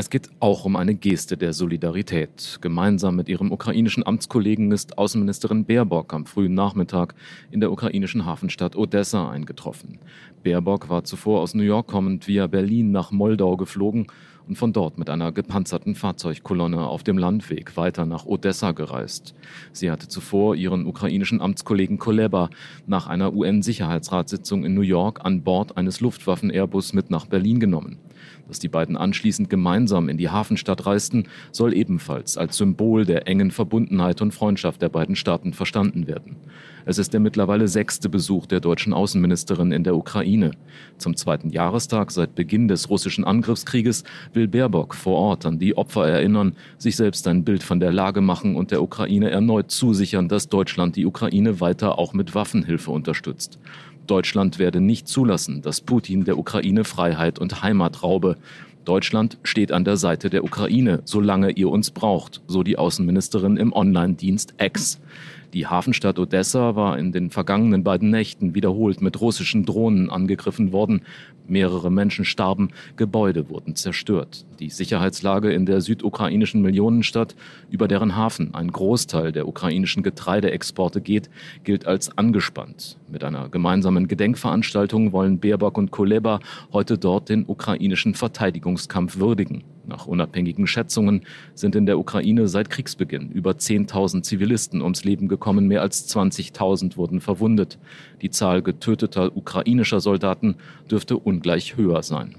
Es geht auch um eine Geste der Solidarität. Gemeinsam mit ihrem ukrainischen Amtskollegen ist Außenministerin Baerbock am frühen Nachmittag in der ukrainischen Hafenstadt Odessa eingetroffen. Baerbock war zuvor aus New York kommend via Berlin nach Moldau geflogen und von dort mit einer gepanzerten Fahrzeugkolonne auf dem Landweg weiter nach Odessa gereist. Sie hatte zuvor ihren ukrainischen Amtskollegen Koleba nach einer UN-Sicherheitsratssitzung in New York an Bord eines Luftwaffen-Airbus mit nach Berlin genommen. Dass die beiden anschließend gemeinsam in die Hafenstadt reisten, soll ebenfalls als Symbol der engen Verbundenheit und Freundschaft der beiden Staaten verstanden werden. Es ist der mittlerweile sechste Besuch der deutschen Außenministerin in der Ukraine. Zum zweiten Jahrestag seit Beginn des russischen Angriffskrieges will Baerbock vor Ort an die Opfer erinnern, sich selbst ein Bild von der Lage machen und der Ukraine erneut zusichern, dass Deutschland die Ukraine weiter auch mit Waffenhilfe unterstützt. Deutschland werde nicht zulassen, dass Putin der Ukraine Freiheit und Heimat raube. Deutschland steht an der Seite der Ukraine, solange ihr uns braucht, so die Außenministerin im Online-Dienst X. Die Hafenstadt Odessa war in den vergangenen beiden Nächten wiederholt mit russischen Drohnen angegriffen worden. Mehrere Menschen starben, Gebäude wurden zerstört. Die Sicherheitslage in der südukrainischen Millionenstadt, über deren Hafen ein Großteil der ukrainischen Getreideexporte geht, gilt als angespannt. Mit einer gemeinsamen Gedenkveranstaltung wollen Baerbock und Kuleba heute dort den ukrainischen Verteidigungskampf würdigen. Nach unabhängigen Schätzungen sind in der Ukraine seit Kriegsbeginn über 10.000 Zivilisten ums Leben gekommen, mehr als 20.000 wurden verwundet. Die Zahl getöteter ukrainischer Soldaten dürfte ungleich höher sein.